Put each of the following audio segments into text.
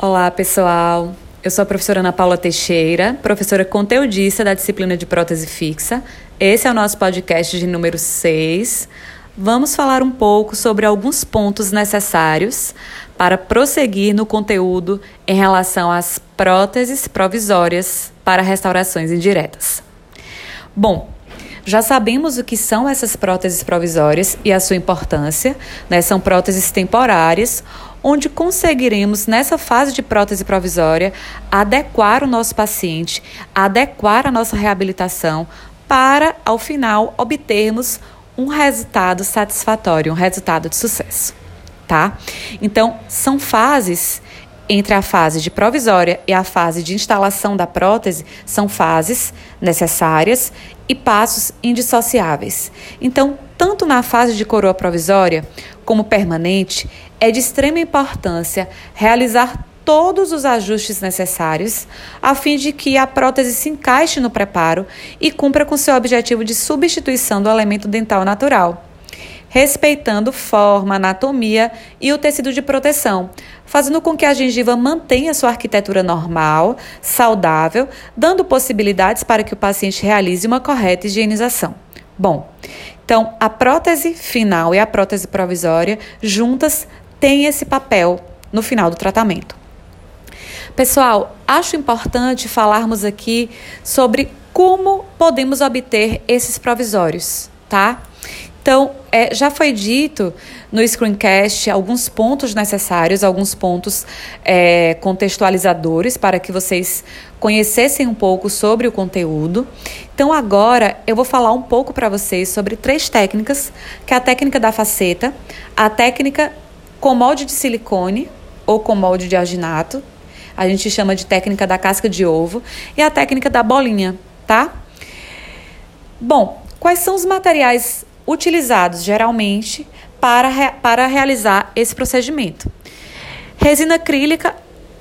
Olá, pessoal. Eu sou a professora Ana Paula Teixeira, professora conteudista da disciplina de prótese fixa. Esse é o nosso podcast de número 6. Vamos falar um pouco sobre alguns pontos necessários para prosseguir no conteúdo em relação às próteses provisórias para restaurações indiretas. Bom, já sabemos o que são essas próteses provisórias e a sua importância, né? São próteses temporárias onde conseguiremos, nessa fase de prótese provisória, adequar o nosso paciente, adequar a nossa reabilitação para, ao final, obtermos um resultado satisfatório, um resultado de sucesso, tá? Então, são fases entre a fase de provisória e a fase de instalação da prótese são fases necessárias e passos indissociáveis. Então, tanto na fase de coroa provisória como permanente, é de extrema importância realizar todos os ajustes necessários a fim de que a prótese se encaixe no preparo e cumpra com seu objetivo de substituição do elemento dental natural, respeitando forma, anatomia e o tecido de proteção, fazendo com que a gengiva mantenha sua arquitetura normal, saudável, dando possibilidades para que o paciente realize uma correta higienização. Bom, então a prótese final e a prótese provisória juntas têm esse papel no final do tratamento. Pessoal, acho importante falarmos aqui sobre como podemos obter esses provisórios, tá? Então, é, já foi dito no screencast alguns pontos necessários, alguns pontos é, contextualizadores para que vocês conhecessem um pouco sobre o conteúdo. Então, agora eu vou falar um pouco para vocês sobre três técnicas, que é a técnica da faceta, a técnica com molde de silicone ou com molde de alginato, a gente chama de técnica da casca de ovo, e a técnica da bolinha, tá? Bom, quais são os materiais utilizados geralmente para, para realizar esse procedimento? Resina acrílica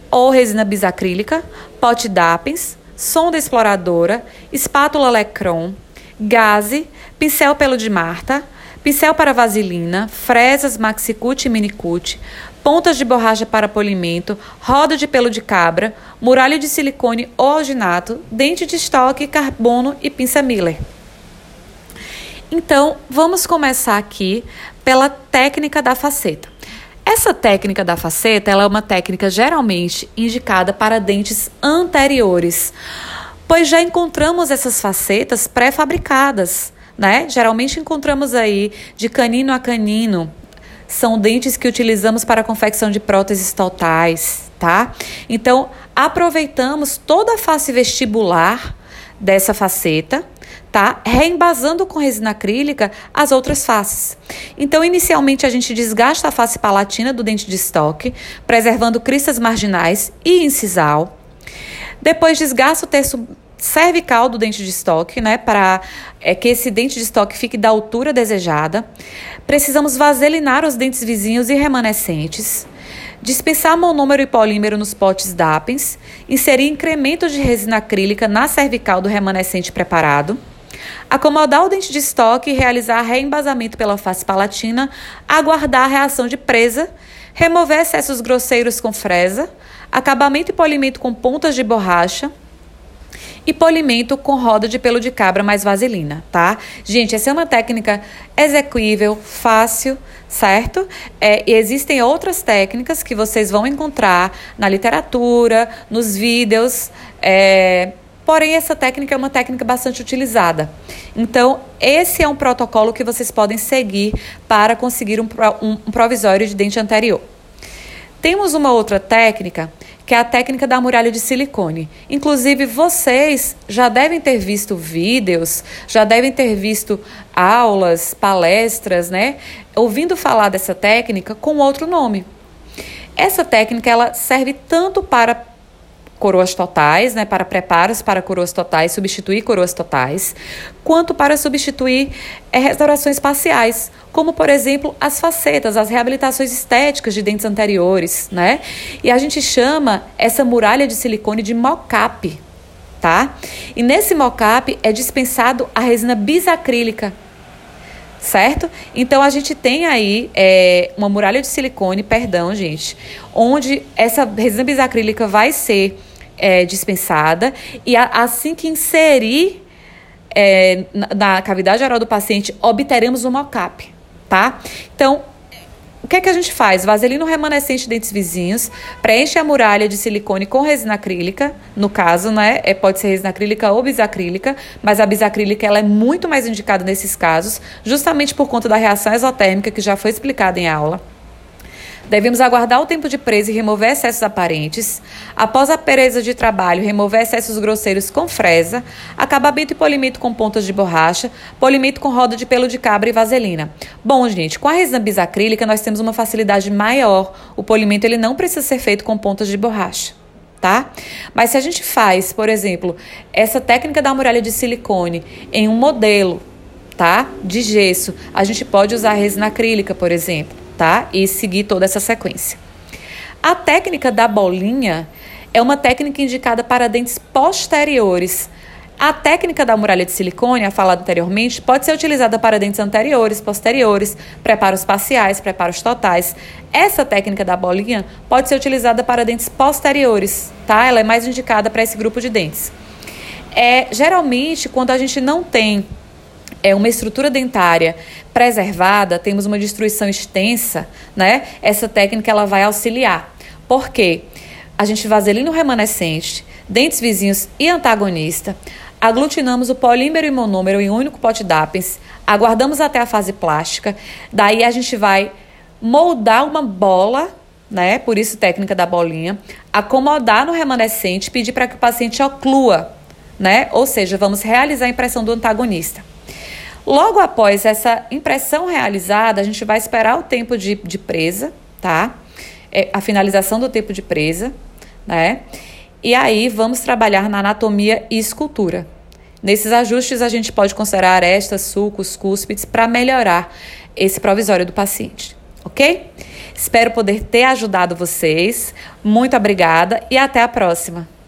ou resina bisacrílica, pote Dapens, sonda exploradora, espátula Lecron, gaze, pincel pelo de Marta, pincel para vaselina, fresas maxicute e minicute, pontas de borracha para polimento, roda de pelo de cabra, muralha de silicone ou alginato, dente de estoque, carbono e pinça Miller. Então, vamos começar aqui pela técnica da faceta. Essa técnica da faceta é uma técnica geralmente indicada para dentes anteriores, pois já encontramos essas facetas pré-fabricadas, né? Geralmente encontramos aí de canino a canino. São dentes que utilizamos para a confecção de próteses totais, tá? Então, aproveitamos toda a face vestibular dessa faceta tá? Reembasando com resina acrílica as outras faces. Então, inicialmente, a gente desgasta a face palatina do dente de estoque, preservando cristas marginais e incisal. Depois, desgasta o terço cervical do dente de estoque, né, para é, que esse dente de estoque fique da altura desejada. Precisamos vaselinar os dentes vizinhos e remanescentes. Dispensar monômero e polímero nos potes DAPENS, inserir incremento de resina acrílica na cervical do remanescente preparado, acomodar o dente de estoque realizar reembasamento pela face palatina, aguardar a reação de presa, remover excessos grosseiros com fresa, acabamento e polimento com pontas de borracha, e polimento com roda de pelo de cabra mais vaselina, tá? Gente, essa é uma técnica execuível, fácil, certo? É, e existem outras técnicas que vocês vão encontrar na literatura, nos vídeos, é, Porém, essa técnica é uma técnica bastante utilizada. Então, esse é um protocolo que vocês podem seguir para conseguir um, um, provisório de dente anterior. Temos uma outra técnica, que é a técnica da muralha de silicone. Inclusive, vocês já devem ter visto vídeos, já devem ter visto aulas, palestras, né? Ouvindo falar dessa técnica com outro nome. Essa técnica ela serve tanto para coroas totais, né, para preparos para coroas totais, substituir coroas totais, quanto para substituir é, restaurações parciais, como por exemplo as facetas, as reabilitações estéticas de dentes anteriores, né? E a gente chama essa muralha de silicone de mocap, tá? E nesse mocap é dispensado a resina bisacrílica, certo? Então a gente tem aí é, uma muralha de silicone, perdão, gente, onde essa resina bisacrílica vai ser é, dispensada e a, assim que inserir é, na, na, cavidade oral do paciente, obteremos o mocap, tá? Então, o que é que a gente faz? Vaselina remanescente de dentes vizinhos, preenche a muralha de silicone com resina acrílica, no caso, né? É, pode ser resina acrílica ou bisacrílica, mas a bisacrílica ela é muito mais indicada nesses casos, justamente por conta da reação exotérmica que já foi explicada em aula. Devemos aguardar o tempo de presa e remover excessos aparentes. Após a pereza de trabalho, remover excessos grosseiros com fresa, acabamento e polimento com pontas de borracha, polimento com roda de pelo de cabra e vaselina. Bom, gente, com a resina bisacrílica nós temos uma facilidade maior. O polimento ele não precisa ser feito com pontas de borracha. Tá? Mas se a gente faz, por exemplo, essa técnica da muralha de silicone em um modelo, tá? De gesso, a gente pode usar resina acrílica, por exemplo tá? E seguir toda essa sequência. A técnica da bolinha é uma técnica indicada para dentes posteriores. A técnica da muralha de silicone, a falada anteriormente, pode ser utilizada para dentes anteriores, posteriores, preparos parciais, preparos totais. Essa técnica da bolinha pode ser utilizada para dentes posteriores, tá? Ela é mais indicada para esse grupo de dentes. É, geralmente, quando a gente não tem é uma estrutura dentária preservada, temos uma destruição extensa, né? Essa técnica ela vai auxiliar. Por quê? A gente vaselina o remanescente, dentes vizinhos e antagonista, aglutinamos o polímero e monômero em um único pote d'Apens, aguardamos até a fase plástica, daí a gente vai moldar uma bola, né? Por isso técnica da bolinha, acomodar no remanescente, pedir para que o paciente oclua, né? Ou seja, vamos realizar a impressão do antagonista. Logo após essa impressão realizada, a gente vai esperar o tempo de, de presa, tá? É, a finalização do tempo de presa, né? E aí vamos trabalhar na anatomia e escultura. Nesses ajustes, a gente pode considerar arestas, sulcos, cúspides para melhorar esse provisório do paciente, ok? Espero poder ter ajudado vocês. Muito obrigada e até a próxima.